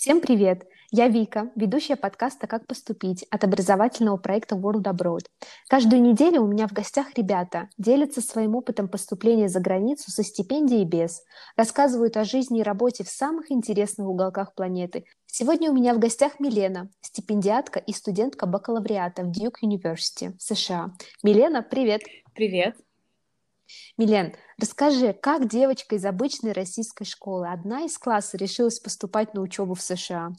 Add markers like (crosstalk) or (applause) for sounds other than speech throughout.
Всем привет! Я Вика, ведущая подкаста «Как поступить» от образовательного проекта World Abroad. Каждую неделю у меня в гостях ребята делятся своим опытом поступления за границу со стипендией без, рассказывают о жизни и работе в самых интересных уголках планеты. Сегодня у меня в гостях Милена, стипендиатка и студентка бакалавриата в Duke University, США. Милена, привет! Привет! Милен, расскажи, как девочка из обычной российской школы, одна из класса, решилась поступать на учебу в США?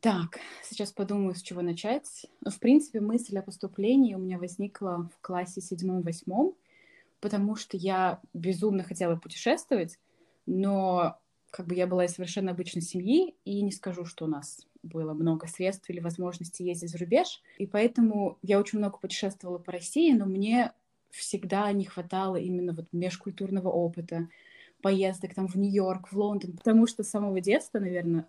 Так, сейчас подумаю, с чего начать. В принципе, мысль о поступлении у меня возникла в классе седьмом-восьмом, потому что я безумно хотела путешествовать, но как бы я была из совершенно обычной семьи, и не скажу, что у нас было много средств или возможности ездить за рубеж, и поэтому я очень много путешествовала по России, но мне всегда не хватало именно вот межкультурного опыта, поездок там в Нью-Йорк, в Лондон, потому что с самого детства, наверное,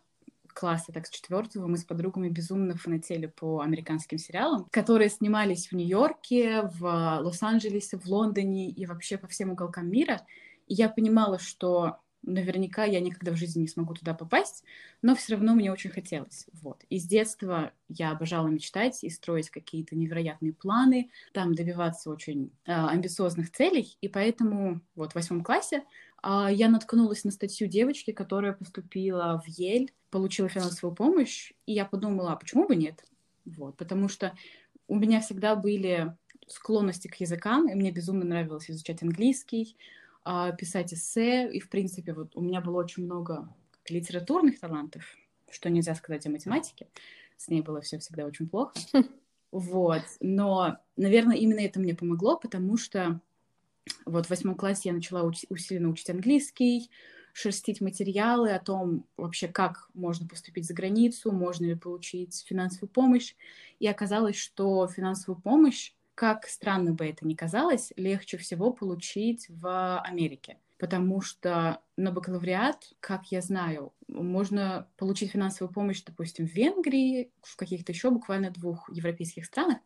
класса, так с четвертого, мы с подругами безумно фанатели по американским сериалам, которые снимались в Нью-Йорке, в Лос-Анджелесе, в Лондоне и вообще по всем уголкам мира. И я понимала, что наверняка я никогда в жизни не смогу туда попасть, но все равно мне очень хотелось. Вот. И с детства я обожала мечтать и строить какие-то невероятные планы, там добиваться очень э, амбициозных целей, и поэтому вот в восьмом классе э, я наткнулась на статью девочки, которая поступила в Ель, получила финансовую помощь, и я подумала, а почему бы нет? Вот, потому что у меня всегда были склонности к языкам, и мне безумно нравилось изучать английский, писать эссе, и, в принципе, вот у меня было очень много литературных талантов, что нельзя сказать о математике. С ней было все всегда очень плохо. (laughs) Вот. Но, наверное, именно это мне помогло, потому что вот в восьмом классе я начала уч- усиленно учить английский, шерстить материалы о том вообще, как можно поступить за границу, можно ли получить финансовую помощь. И оказалось, что финансовую помощь как странно бы это ни казалось, легче всего получить в Америке. Потому что на бакалавриат, как я знаю, можно получить финансовую помощь, допустим, в Венгрии, в каких-то еще буквально двух европейских странах,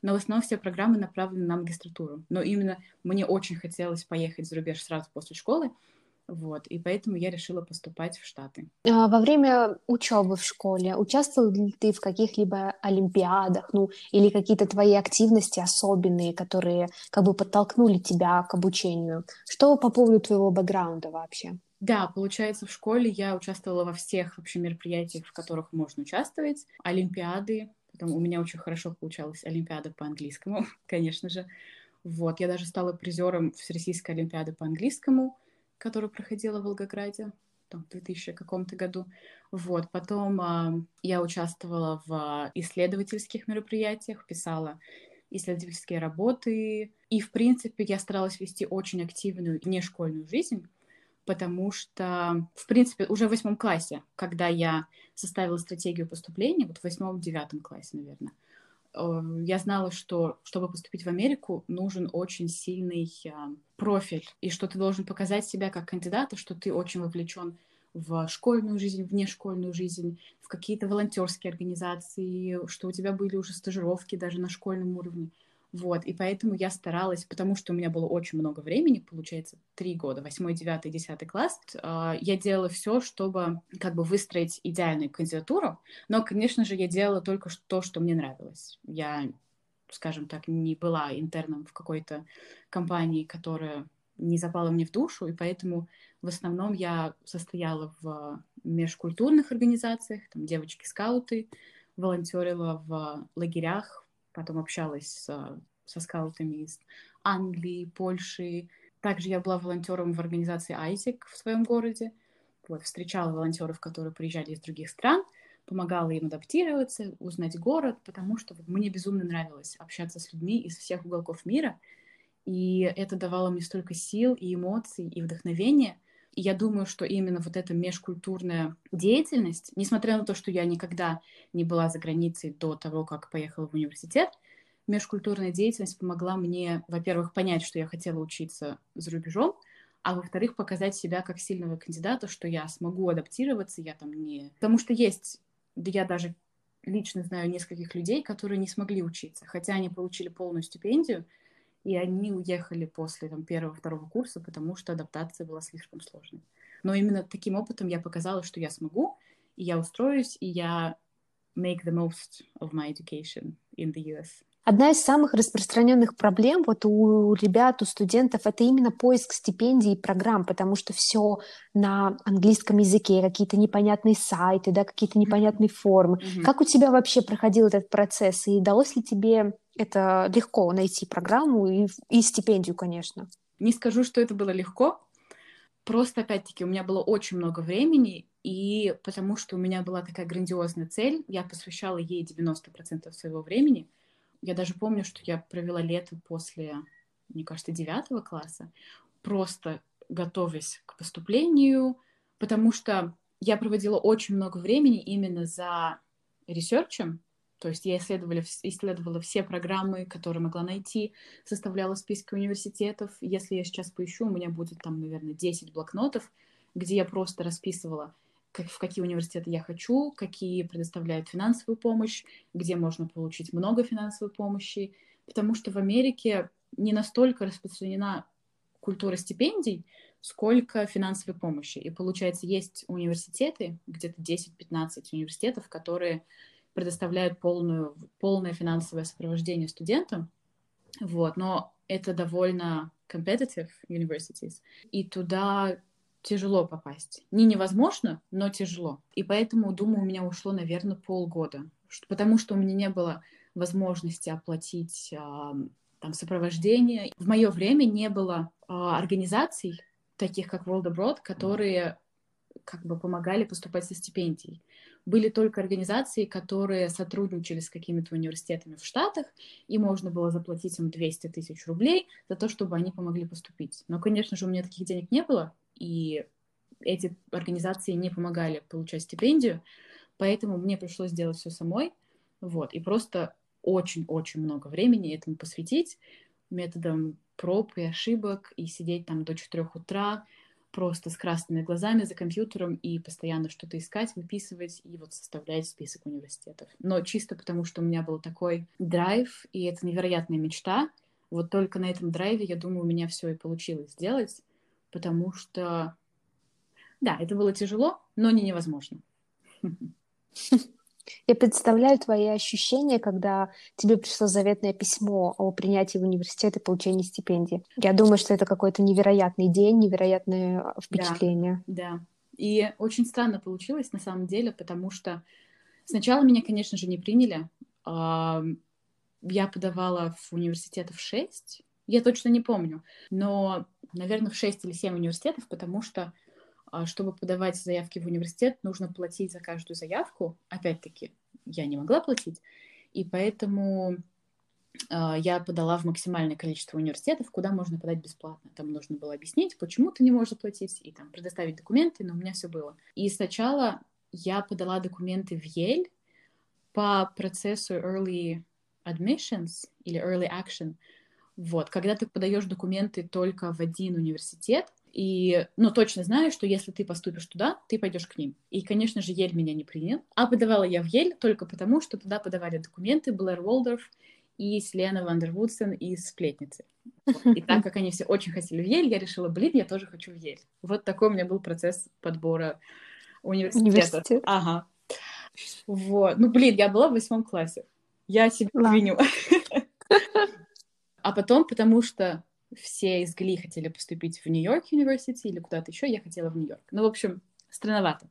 но в основном все программы направлены на магистратуру. Но именно мне очень хотелось поехать за рубеж сразу после школы, вот, и поэтому я решила поступать в Штаты. А во время учебы в школе участвовал ли ты в каких-либо олимпиадах, ну, или какие-то твои активности особенные, которые как бы подтолкнули тебя к обучению? Что по поводу твоего бэкграунда вообще? Да, получается, в школе я участвовала во всех вообще мероприятиях, в которых можно участвовать. Олимпиады, потом у меня очень хорошо получалась Олимпиада по английскому, (laughs) конечно же. Вот, я даже стала призером Всероссийской Олимпиады по английскому которая проходила в Волгограде там, в 2000 каком-то году. Вот. Потом э, я участвовала в исследовательских мероприятиях, писала исследовательские работы. И, в принципе, я старалась вести очень активную внешкольную жизнь, потому что, в принципе, уже в восьмом классе, когда я составила стратегию поступления, вот в восьмом-девятом классе, наверное, я знала, что чтобы поступить в Америку, нужен очень сильный а, профиль, и что ты должен показать себя как кандидата, что ты очень вовлечен в школьную жизнь, внешкольную жизнь, в какие-то волонтерские организации, что у тебя были уже стажировки даже на школьном уровне. Вот, и поэтому я старалась, потому что у меня было очень много времени, получается, три года, восьмой, девятый, десятый класс, э, я делала все, чтобы как бы выстроить идеальную кандидатуру, но, конечно же, я делала только то, что мне нравилось. Я, скажем так, не была интерном в какой-то компании, которая не запала мне в душу, и поэтому в основном я состояла в межкультурных организациях, там девочки-скауты, волонтерила в лагерях, потом общалась с, со скаутами из Англии, Польши. Также я была волонтером в организации Айзек в своем городе. Вот, встречала волонтеров, которые приезжали из других стран, помогала им адаптироваться, узнать город, потому что мне безумно нравилось общаться с людьми из всех уголков мира. И это давало мне столько сил и эмоций, и вдохновения. И я думаю, что именно вот эта межкультурная деятельность, несмотря на то, что я никогда не была за границей до того, как поехала в университет, межкультурная деятельность помогла мне, во-первых, понять, что я хотела учиться за рубежом, а во-вторых, показать себя как сильного кандидата, что я смогу адаптироваться, я там не... Потому что есть, да я даже лично знаю нескольких людей, которые не смогли учиться, хотя они получили полную стипендию, и они уехали после там, первого-второго курса, потому что адаптация была слишком сложной. Но именно таким опытом я показала, что я смогу, и я устроюсь, и я make the most of my education in the US. Одна из самых распространенных проблем вот у ребят, у студентов, это именно поиск стипендий и программ, потому что все на английском языке, какие-то непонятные сайты, да, какие-то непонятные формы. Mm-hmm. Как у тебя вообще проходил этот процесс, и удалось ли тебе это легко найти программу и, и стипендию, конечно? Не скажу, что это было легко, просто, опять-таки, у меня было очень много времени, и потому что у меня была такая грандиозная цель, я посвящала ей 90% своего времени — я даже помню, что я провела лето после, мне кажется, девятого класса, просто готовясь к поступлению, потому что я проводила очень много времени именно за ресерчем, то есть я исследовала, исследовала все программы, которые могла найти, составляла списки университетов. Если я сейчас поищу, у меня будет там, наверное, 10 блокнотов, где я просто расписывала, как, в какие университеты я хочу, какие предоставляют финансовую помощь, где можно получить много финансовой помощи, потому что в Америке не настолько распространена культура стипендий, сколько финансовой помощи. И получается, есть университеты, где-то 10-15 университетов, которые предоставляют полную, полное финансовое сопровождение студентам, вот, но это довольно competitive universities, и туда тяжело попасть. Не невозможно, но тяжело. И поэтому, думаю, у меня ушло, наверное, полгода. Потому что у меня не было возможности оплатить а, там сопровождение. В мое время не было а, организаций, таких как World Abroad, которые как бы помогали поступать со стипендией. Были только организации, которые сотрудничали с какими-то университетами в Штатах, и можно было заплатить им 200 тысяч рублей за то, чтобы они помогли поступить. Но, конечно же, у меня таких денег не было, и эти организации не помогали получать стипендию, поэтому мне пришлось сделать все самой, вот, и просто очень-очень много времени этому посвятить методом проб и ошибок, и сидеть там до 4 утра, просто с красными глазами за компьютером и постоянно что-то искать, выписывать и вот составлять список университетов. Но чисто потому, что у меня был такой драйв, и это невероятная мечта, вот только на этом драйве, я думаю, у меня все и получилось сделать потому что, да, это было тяжело, но не невозможно. (laughs) Я представляю твои ощущения, когда тебе пришло заветное письмо о принятии в университет и получении стипендии. Я думаю, что это какой-то невероятный день, невероятное впечатление. Да, да. И очень странно получилось на самом деле, потому что сначала меня, конечно же, не приняли. Я подавала в университетов шесть, я точно не помню, но наверное, в 6 или 7 университетов, потому что, а, чтобы подавать заявки в университет, нужно платить за каждую заявку. Опять-таки, я не могла платить, и поэтому а, я подала в максимальное количество университетов, куда можно подать бесплатно. Там нужно было объяснить, почему ты не можешь платить, и там предоставить документы, но у меня все было. И сначала я подала документы в Ель по процессу Early Admissions или Early Action — вот, когда ты подаешь документы только в один университет, и, ну, точно знаешь, что если ты поступишь туда, ты пойдешь к ним. И, конечно же, Ель меня не принял. А подавала я в Ель только потому, что туда подавали документы Блэр Уолдорф и Селена Вандервудсен из «Сплетницы». И так как они все очень хотели в Ель, я решила, блин, я тоже хочу в Ель. Вот такой у меня был процесс подбора университета. Университет. Ага. Вот. Ну, блин, я была в восьмом классе. Я себя виню. А потом, потому что все из Гли хотели поступить в Нью-Йорк университет или куда-то еще, я хотела в Нью-Йорк. Ну, в общем, странновато.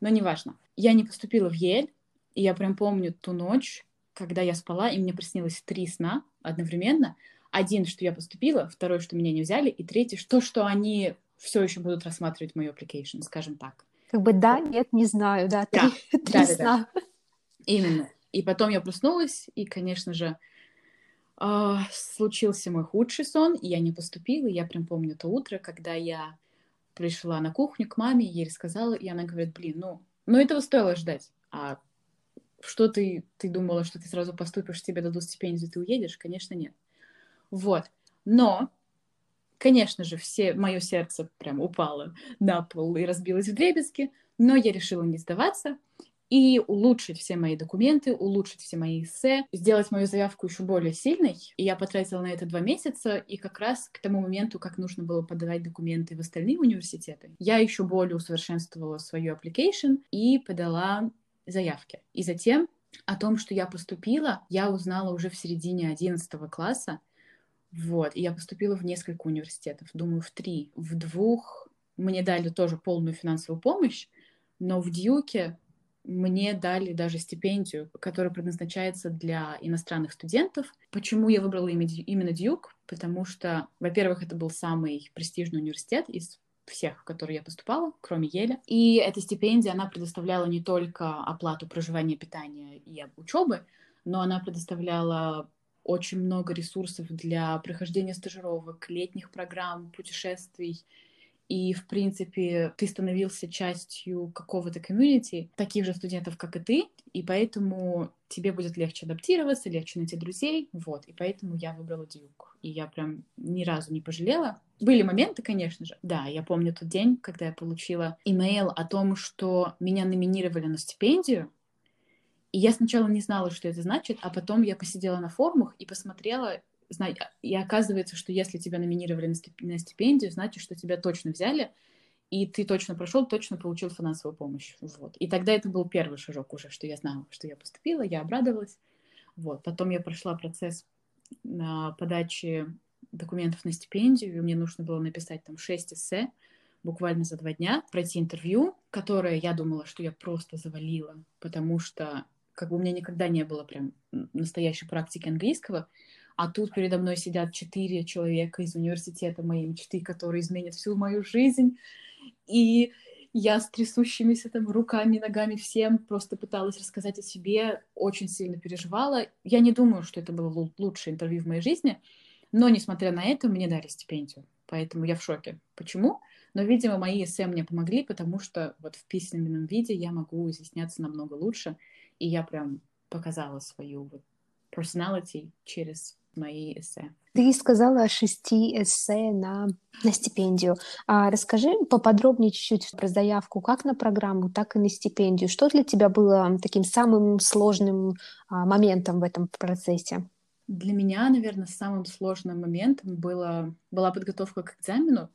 Но неважно. Я не поступила в Ель, и я прям помню ту ночь, когда я спала, и мне приснилось три сна одновременно. Один, что я поступила, второй, что меня не взяли, и третий, что, что они все еще будут рассматривать мою application, скажем так. Как бы да, нет, не знаю, да, (laughs) три, да, три да, сна. Да, да. Именно. И потом я проснулась, и, конечно же, Uh, случился мой худший сон, и я не поступила. Я прям помню то утро, когда я пришла на кухню к маме, ей рассказала, и она говорит, блин, ну, ну этого стоило ждать. А что ты, ты думала, что ты сразу поступишь, тебе дадут стипендию, ты уедешь? Конечно, нет. Вот. Но, конечно же, все, мое сердце прям упало на пол и разбилось в дребезги, но я решила не сдаваться, и улучшить все мои документы, улучшить все мои эссе, сделать мою заявку еще более сильной. И я потратила на это два месяца, и как раз к тому моменту, как нужно было подавать документы в остальные университеты, я еще более усовершенствовала свою application и подала заявки. И затем о том, что я поступила, я узнала уже в середине 11 класса. Вот, и я поступила в несколько университетов, думаю, в три. В двух мне дали тоже полную финансовую помощь, но в Дьюке мне дали даже стипендию, которая предназначается для иностранных студентов. Почему я выбрала именно Дьюк? Потому что, во-первых, это был самый престижный университет из всех, в которые я поступала, кроме Еля. И эта стипендия, она предоставляла не только оплату проживания, питания и учебы, но она предоставляла очень много ресурсов для прохождения стажировок, летних программ, путешествий, и, в принципе, ты становился частью какого-то комьюнити, таких же студентов, как и ты, и поэтому тебе будет легче адаптироваться, легче найти друзей, вот, и поэтому я выбрала Дьюк, и я прям ни разу не пожалела. Были моменты, конечно же. Да, я помню тот день, когда я получила имейл о том, что меня номинировали на стипендию, и я сначала не знала, что это значит, а потом я посидела на форумах и посмотрела, и оказывается, что если тебя номинировали на стипендию, значит, что тебя точно взяли, и ты точно прошел, точно получил финансовую помощь. Вот. И тогда это был первый шажок уже, что я знала, что я поступила, я обрадовалась. Вот. Потом я прошла процесс подачи документов на стипендию, и мне нужно было написать там 6 эссе буквально за два дня, пройти интервью, которое я думала, что я просто завалила, потому что как бы у меня никогда не было прям настоящей практики английского, а тут передо мной сидят четыре человека из университета моей мечты, которые изменят всю мою жизнь. И я с трясущимися там руками, ногами всем просто пыталась рассказать о себе, очень сильно переживала. Я не думаю, что это было лучшее интервью в моей жизни, но, несмотря на это, мне дали стипендию. Поэтому я в шоке. Почему? Но, видимо, мои эссе мне помогли, потому что вот в письменном виде я могу изъясняться намного лучше, и я прям показала свою вот personality через мои эссе. Ты сказала о шести эссе на, на стипендию. А расскажи поподробнее чуть-чуть про заявку как на программу, так и на стипендию. Что для тебя было таким самым сложным а, моментом в этом процессе? Для меня, наверное, самым сложным моментом было, была подготовка к экзамену,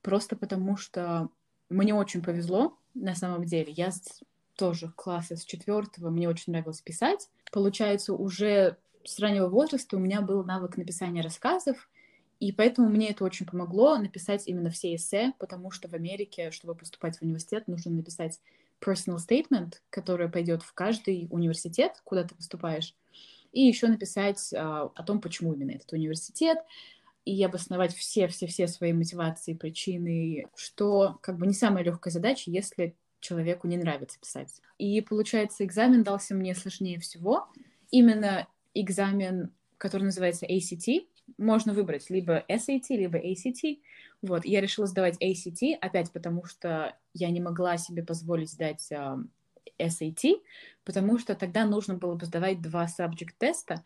просто потому что мне очень повезло на самом деле. Я тоже класса с четвертого, мне очень нравилось писать. Получается, уже с раннего возраста у меня был навык написания рассказов, и поэтому мне это очень помогло написать именно все эссе, потому что в Америке, чтобы поступать в университет, нужно написать personal statement, который пойдет в каждый университет, куда ты поступаешь, и еще написать а, о том, почему именно этот университет, и обосновать все-все-все свои мотивации, причины, что как бы не самая легкая задача, если человеку не нравится писать. И получается, экзамен дался мне сложнее всего, именно экзамен, который называется ACT. Можно выбрать либо SAT, либо ACT. Вот, я решила сдавать ACT, опять потому что я не могла себе позволить сдать uh, SAT, потому что тогда нужно было бы сдавать два subject теста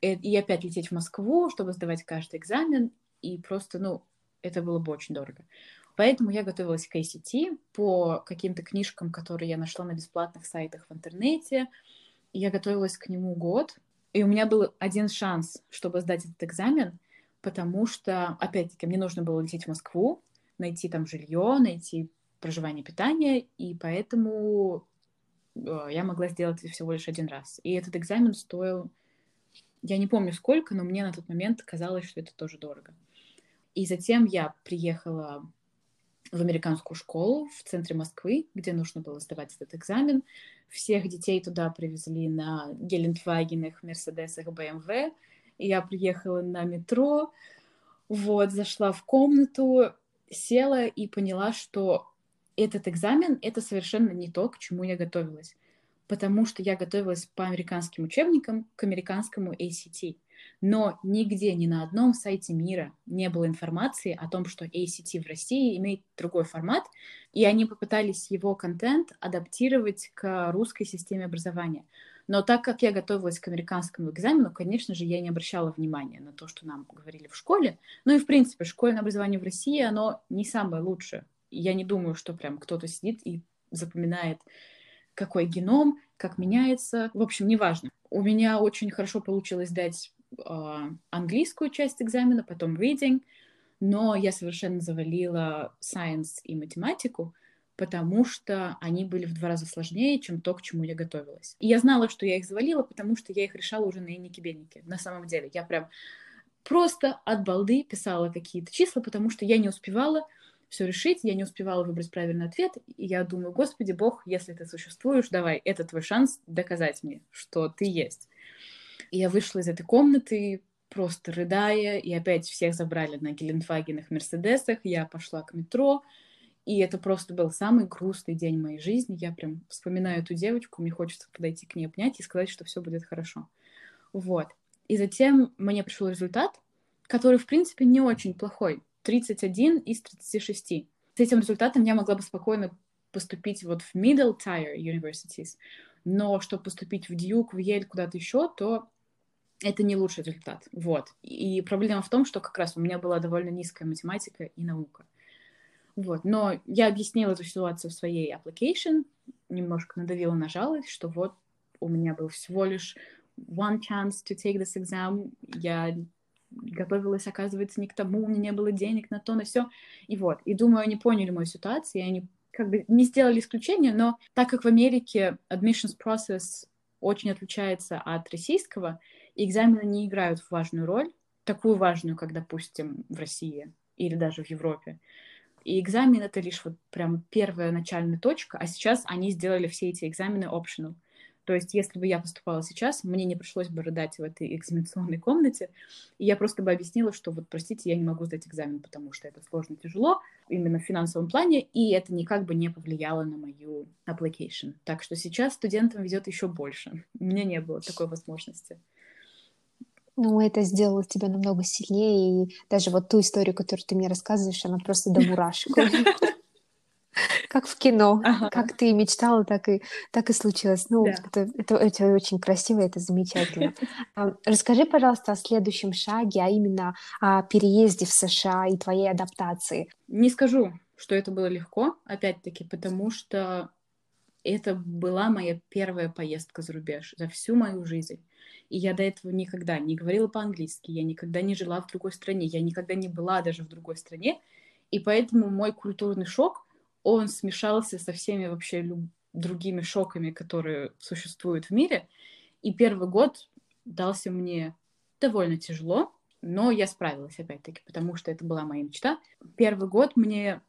э, и опять лететь в Москву, чтобы сдавать каждый экзамен, и просто, ну, это было бы очень дорого. Поэтому я готовилась к ACT по каким-то книжкам, которые я нашла на бесплатных сайтах в интернете. Я готовилась к нему год, и у меня был один шанс, чтобы сдать этот экзамен, потому что, опять-таки, мне нужно было лететь в Москву, найти там жилье, найти проживание, питание, и поэтому э, я могла сделать всего лишь один раз. И этот экзамен стоил, я не помню сколько, но мне на тот момент казалось, что это тоже дорого. И затем я приехала в американскую школу в центре Москвы, где нужно было сдавать этот экзамен. Всех детей туда привезли на Гелендвагенах, Мерседесах, БМВ. Я приехала на метро, вот, зашла в комнату, села и поняла, что этот экзамен — это совершенно не то, к чему я готовилась. Потому что я готовилась по американским учебникам к американскому ACT но нигде, ни на одном сайте мира не было информации о том, что ACT в России имеет другой формат, и они попытались его контент адаптировать к русской системе образования. Но так как я готовилась к американскому экзамену, конечно же, я не обращала внимания на то, что нам говорили в школе. Ну и, в принципе, школьное образование в России, оно не самое лучшее. Я не думаю, что прям кто-то сидит и запоминает какой геном, как меняется. В общем, неважно. У меня очень хорошо получилось дать английскую часть экзамена, потом reading, но я совершенно завалила science и математику, потому что они были в два раза сложнее, чем то, к чему я готовилась. И я знала, что я их завалила, потому что я их решала уже на инике-бенике. На самом деле, я прям просто от балды писала какие-то числа, потому что я не успевала все решить, я не успевала выбрать правильный ответ, и я думаю, господи бог, если ты существуешь, давай, это твой шанс доказать мне, что ты есть. Я вышла из этой комнаты, просто рыдая, и опять всех забрали на Гелендвагенах, Мерседесах, я пошла к метро, и это просто был самый грустный день моей жизни. Я прям вспоминаю эту девочку, мне хочется подойти к ней обнять и сказать, что все будет хорошо. Вот. И затем мне пришел результат, который, в принципе, не очень плохой. 31 из 36. С этим результатом я могла бы спокойно поступить вот в middle tier universities. Но чтобы поступить в Duke, в Yale, куда-то еще, то это не лучший результат. Вот. И проблема в том, что как раз у меня была довольно низкая математика и наука. Вот. Но я объяснила эту ситуацию в своей application, немножко надавила на жалость, что вот у меня был всего лишь one chance to take this exam, я готовилась, оказывается, не к тому, у меня не было денег на то, на все. И вот. И думаю, они поняли мою ситуацию, и они как бы не сделали исключение, но так как в Америке admissions process очень отличается от российского, экзамены не играют важную роль, такую важную, как, допустим, в России или даже в Европе. И экзамен — это лишь вот прям первая начальная точка, а сейчас они сделали все эти экзамены optional. То есть, если бы я поступала сейчас, мне не пришлось бы рыдать в этой экзаменационной комнате, и я просто бы объяснила, что вот, простите, я не могу сдать экзамен, потому что это сложно, тяжело, именно в финансовом плане, и это никак бы не повлияло на мою application. Так что сейчас студентам везет еще больше. У меня не было такой возможности. Ну, это сделало тебя намного сильнее, и даже вот ту историю, которую ты мне рассказываешь, она просто до мурашек. Как в кино. Ага. Как ты мечтала, так и, так и случилось. Ну, да. это, это, это очень красиво, это замечательно. (laughs) Расскажи, пожалуйста, о следующем шаге, а именно о переезде в США и твоей адаптации. Не скажу, что это было легко, опять-таки, потому что это была моя первая поездка за рубеж за всю мою жизнь. И я до этого никогда не говорила по-английски, я никогда не жила в другой стране, я никогда не была даже в другой стране. И поэтому мой культурный шок он смешался со всеми вообще люб... другими шоками, которые существуют в мире. И первый год дался мне довольно тяжело, но я справилась опять-таки, потому что это была моя мечта. Первый год мне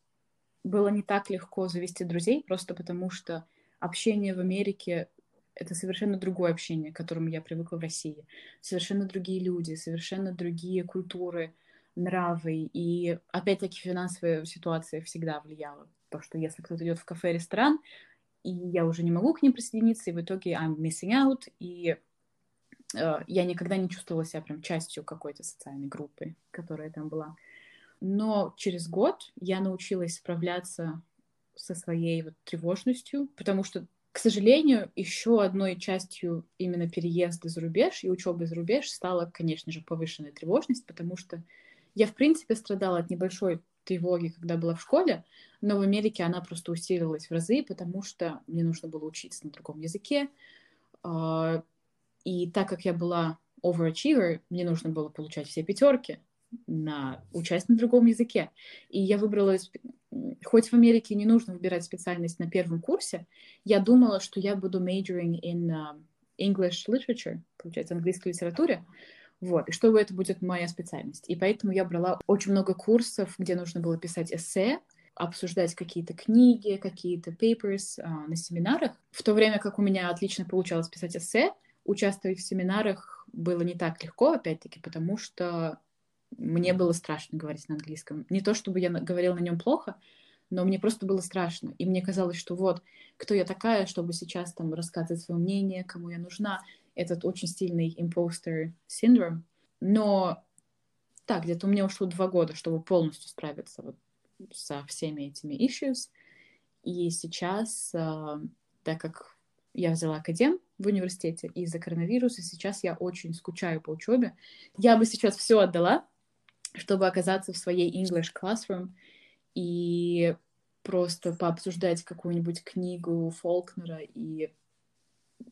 было не так легко завести друзей, просто потому что общение в Америке — это совершенно другое общение, к которому я привыкла в России. Совершенно другие люди, совершенно другие культуры, нравы. И опять-таки финансовая ситуация всегда влияла то, что если кто-то идет в кафе-ресторан, и я уже не могу к ним присоединиться, и в итоге I'm missing out, и э, я никогда не чувствовала себя прям частью какой-то социальной группы, которая там была. Но через год я научилась справляться со своей вот тревожностью, потому что, к сожалению, еще одной частью именно переезда за рубеж и учебы за рубеж стала, конечно же, повышенная тревожность, потому что я, в принципе, страдала от небольшой тревоги, когда была в школе, но в Америке она просто усилилась в разы, потому что мне нужно было учиться на другом языке. А, и так как я была overachiever, мне нужно было получать все пятерки на участие на другом языке. И я выбрала, хоть в Америке не нужно выбирать специальность на первом курсе, я думала, что я буду majoring in uh, English literature, получается, английской литературе, вот, и что это будет моя специальность. И поэтому я брала очень много курсов, где нужно было писать эссе, обсуждать какие-то книги, какие-то papers а, на семинарах. В то время как у меня отлично получалось писать эссе, участвовать в семинарах было не так легко, опять-таки, потому что мне было страшно говорить на английском. Не то, чтобы я говорила на нем плохо, но мне просто было страшно. И мне казалось, что вот, кто я такая, чтобы сейчас там рассказывать свое мнение, кому я нужна этот очень стильный импостер синдром. Но так, где-то у меня ушло два года, чтобы полностью справиться вот со всеми этими issues. И сейчас, э, так как я взяла академ в университете из-за коронавируса, сейчас я очень скучаю по учебе. Я бы сейчас все отдала, чтобы оказаться в своей English classroom и просто пообсуждать какую-нибудь книгу Фолкнера и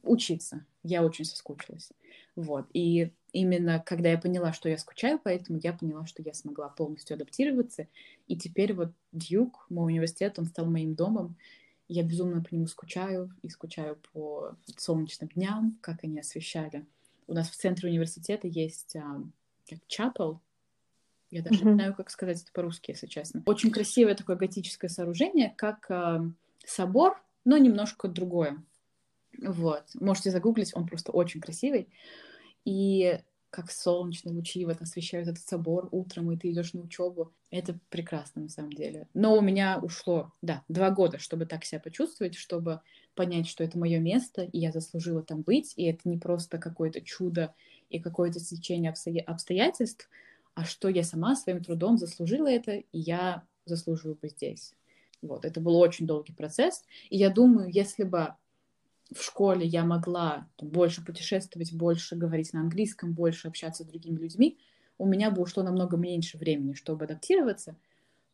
учиться. Я очень соскучилась. Вот. И именно когда я поняла, что я скучаю, поэтому я поняла, что я смогла полностью адаптироваться. И теперь вот Дьюк, мой университет, он стал моим домом. Я безумно по нему скучаю и скучаю по солнечным дням, как они освещали. У нас в центре университета есть а, как чапел, я даже mm-hmm. не знаю, как сказать это по-русски, если честно. Очень красивое такое готическое сооружение, как э, собор, но немножко другое. Вот. Можете загуглить, он просто очень красивый. И как солнечные лучи вот освещают этот собор утром, и ты идешь на учебу. Это прекрасно на самом деле. Но у меня ушло, да, два года, чтобы так себя почувствовать, чтобы понять, что это мое место, и я заслужила там быть, и это не просто какое-то чудо и какое-то течение обстоятельств, а что я сама своим трудом заслужила это, и я заслуживаю быть здесь. Вот, это был очень долгий процесс, и я думаю, если бы в школе я могла больше путешествовать, больше говорить на английском, больше общаться с другими людьми, у меня бы ушло намного меньше времени, чтобы адаптироваться,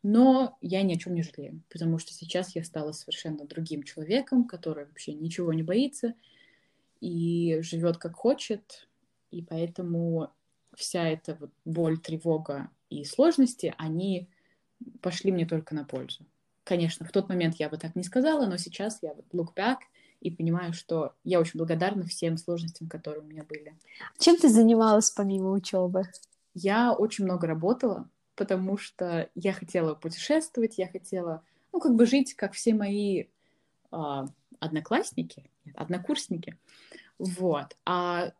но я ни о чем не жалею, потому что сейчас я стала совершенно другим человеком, который вообще ничего не боится и живет как хочет, и поэтому вся эта вот боль, тревога и сложности, они пошли мне только на пользу. Конечно, в тот момент я бы так не сказала, но сейчас я вот look back и понимаю, что я очень благодарна всем сложностям, которые у меня были. Чем ты занималась помимо учебы? Я очень много работала, потому что я хотела путешествовать, я хотела, ну, как бы жить, как все мои э, одноклассники, однокурсники. Вот. А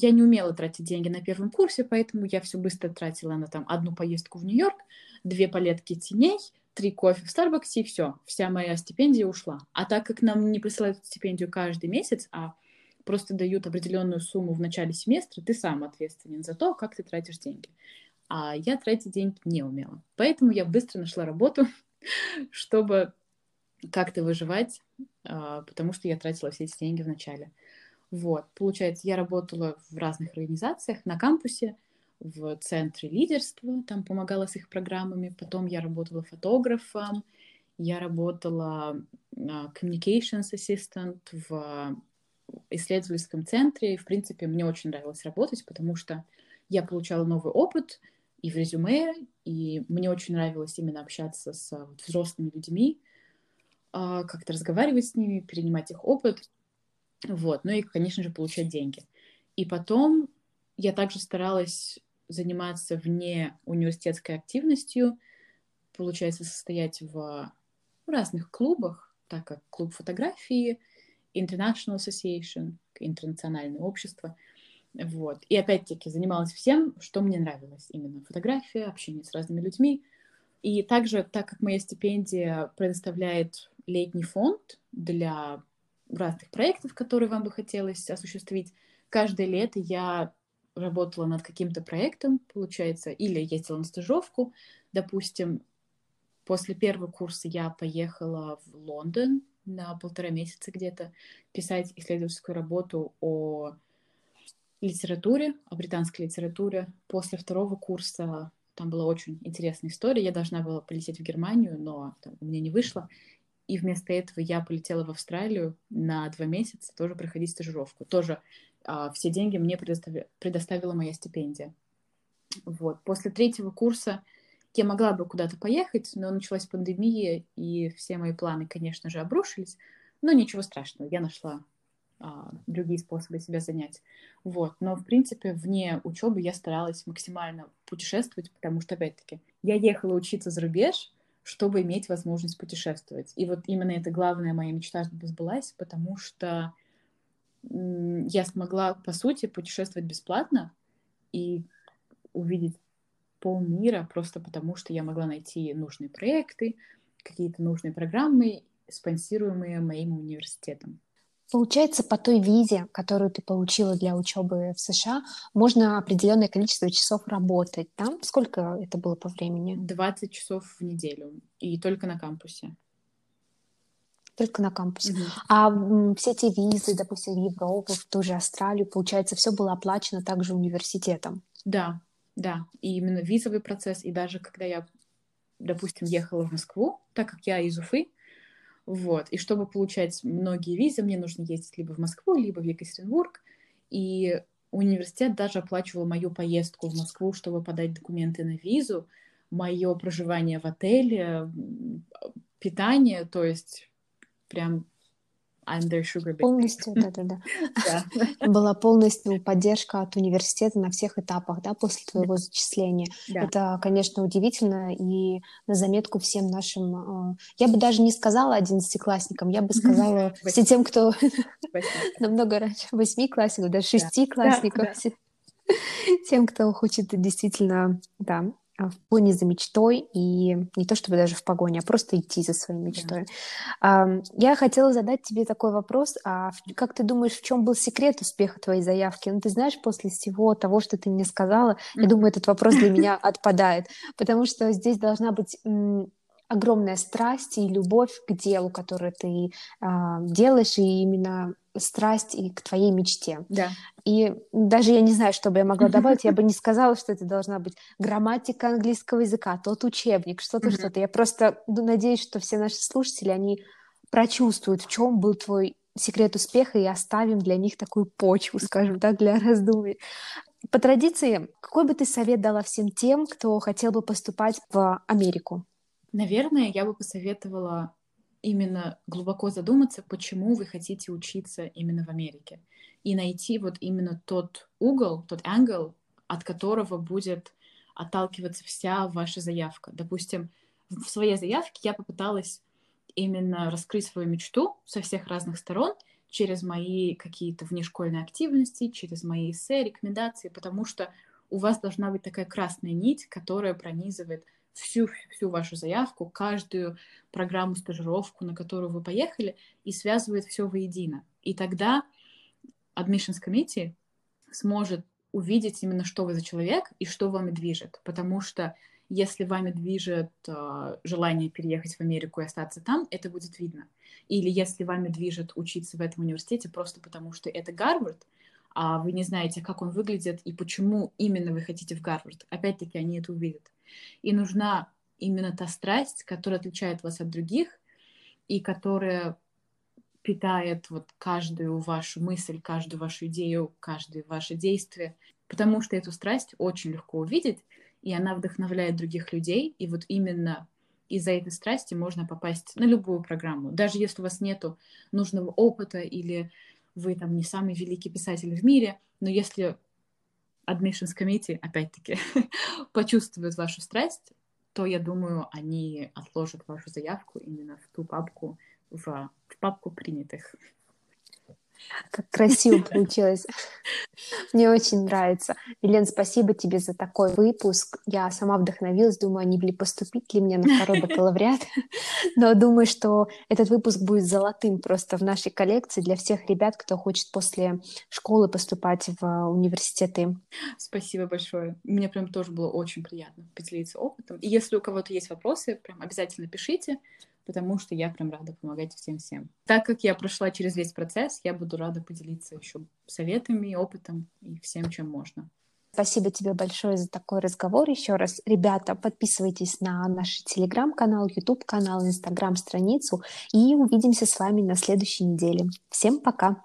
я не умела тратить деньги на первом курсе, поэтому я все быстро тратила на там одну поездку в Нью-Йорк, две палетки теней, три кофе в Старбаксе, и все, вся моя стипендия ушла. А так как нам не присылают стипендию каждый месяц, а просто дают определенную сумму в начале семестра, ты сам ответственен за то, как ты тратишь деньги. А я тратить деньги не умела. Поэтому я быстро нашла работу, (laughs) чтобы как-то выживать, а, потому что я тратила все эти деньги в начале. Вот, получается, я работала в разных организациях на кампусе, в центре лидерства, там помогала с их программами, потом я работала фотографом, я работала uh, communications assistant в исследовательском центре, и, в принципе, мне очень нравилось работать, потому что я получала новый опыт и в резюме, и мне очень нравилось именно общаться с вот, взрослыми людьми, uh, как-то разговаривать с ними, перенимать их опыт, вот, ну и, конечно же, получать деньги. И потом я также старалась заниматься вне университетской активностью, получается, состоять в разных клубах, так как клуб фотографии, International Association, интернациональное общество. Вот. И опять-таки занималась всем, что мне нравилось. Именно фотография, общение с разными людьми. И также, так как моя стипендия предоставляет летний фонд для разных проектов, которые вам бы хотелось осуществить. Каждое лето я работала над каким-то проектом, получается, или ездила на стажировку. Допустим, после первого курса я поехала в Лондон на полтора месяца где-то писать исследовательскую работу о литературе, о британской литературе. После второго курса там была очень интересная история. Я должна была полететь в Германию, но там, у меня не вышло. И вместо этого я полетела в Австралию на два месяца тоже проходить стажировку. Тоже а, все деньги мне предостави... предоставила моя стипендия. Вот. После третьего курса я могла бы куда-то поехать, но началась пандемия, и все мои планы, конечно же, обрушились. Но ничего страшного, я нашла а, другие способы себя занять. Вот. Но, в принципе, вне учебы я старалась максимально путешествовать, потому что, опять-таки, я ехала учиться за рубеж, чтобы иметь возможность путешествовать. И вот именно это главная моя мечта сбылась, потому что я смогла, по сути, путешествовать бесплатно и увидеть полмира просто потому, что я могла найти нужные проекты, какие-то нужные программы, спонсируемые моим университетом. Получается, по той визе, которую ты получила для учебы в США, можно определенное количество часов работать. Там сколько это было по времени? 20 часов в неделю. И только на кампусе. Только на кампусе. Угу. А все эти визы, допустим, в Европу, в ту же Австралию, получается, все было оплачено также университетом. Да, да. И именно визовый процесс, и даже когда я допустим, ехала в Москву, так как я из Уфы, вот, и чтобы получать многие визы, мне нужно ездить либо в Москву, либо в Екатеринбург, и университет даже оплачивал мою поездку в Москву, чтобы подать документы на визу, мое проживание в отеле, питание, то есть прям I'm their sugar baby. Полностью, (laughs) да-да-да. (laughs) Была полностью поддержка от университета на всех этапах, да, после твоего зачисления. Это, конечно, удивительно, и на заметку всем нашим... Э, я бы даже не сказала одиннадцатиклассникам, я бы (laughs) сказала все тем, кто намного раньше, восьмиклассников, даже шестиклассников, тем, кто хочет действительно, да, в погоне за мечтой, и не то чтобы даже в погоне, а просто идти за своей мечтой. Yeah. Я хотела задать тебе такой вопрос, а как ты думаешь, в чем был секрет успеха твоей заявки? Ну, ты знаешь, после всего того, что ты мне сказала, mm-hmm. я думаю, этот вопрос для (laughs) меня отпадает, потому что здесь должна быть огромная страсть и любовь к делу, которое ты делаешь, и именно страсть и к твоей мечте. Да. И даже я не знаю, что бы я могла (laughs) добавить, я бы не сказала, что это должна быть грамматика английского языка, тот учебник, что-то, что-то. Я просто надеюсь, что все наши слушатели, они прочувствуют, в чем был твой секрет успеха, и оставим для них такую почву, скажем так, для раздумий. По традиции, какой бы ты совет дала всем тем, кто хотел бы поступать в Америку? Наверное, я бы посоветовала именно глубоко задуматься, почему вы хотите учиться именно в Америке. И найти вот именно тот угол, тот англ, от которого будет отталкиваться вся ваша заявка. Допустим, в своей заявке я попыталась именно раскрыть свою мечту со всех разных сторон через мои какие-то внешкольные активности, через мои эссе, рекомендации, потому что у вас должна быть такая красная нить, которая пронизывает всю, всю вашу заявку, каждую программу, стажировку, на которую вы поехали, и связывает все воедино. И тогда Admissions Committee сможет увидеть именно, что вы за человек и что вами движет. Потому что если вами движет э, желание переехать в Америку и остаться там, это будет видно. Или если вами движет учиться в этом университете просто потому, что это Гарвард, а вы не знаете, как он выглядит и почему именно вы хотите в Гарвард, опять-таки они это увидят. И нужна именно та страсть, которая отличает вас от других и которая питает вот каждую вашу мысль, каждую вашу идею, каждое ваше действие, потому что эту страсть очень легко увидеть, и она вдохновляет других людей, и вот именно из-за этой страсти можно попасть на любую программу, даже если у вас нету нужного опыта или вы там не самый великий писатель в мире, но если Admissions Committee, опять-таки, (laughs) почувствуют вашу страсть, то, я думаю, они отложат вашу заявку именно в ту папку, в, в папку принятых. Как красиво получилось. Мне очень нравится. Елен, спасибо тебе за такой выпуск. Я сама вдохновилась, думаю, не ли поступить ли мне на второй бакалавриат. Но думаю, что этот выпуск будет золотым просто в нашей коллекции для всех ребят, кто хочет после школы поступать в университеты. Спасибо большое. Мне прям тоже было очень приятно поделиться опытом. И если у кого-то есть вопросы, прям обязательно пишите потому что я прям рада помогать всем-всем. Так как я прошла через весь процесс, я буду рада поделиться еще советами, опытом и всем, чем можно. Спасибо тебе большое за такой разговор. Еще раз, ребята, подписывайтесь на наш телеграм-канал, YouTube-канал, инстаграм-страницу и увидимся с вами на следующей неделе. Всем пока!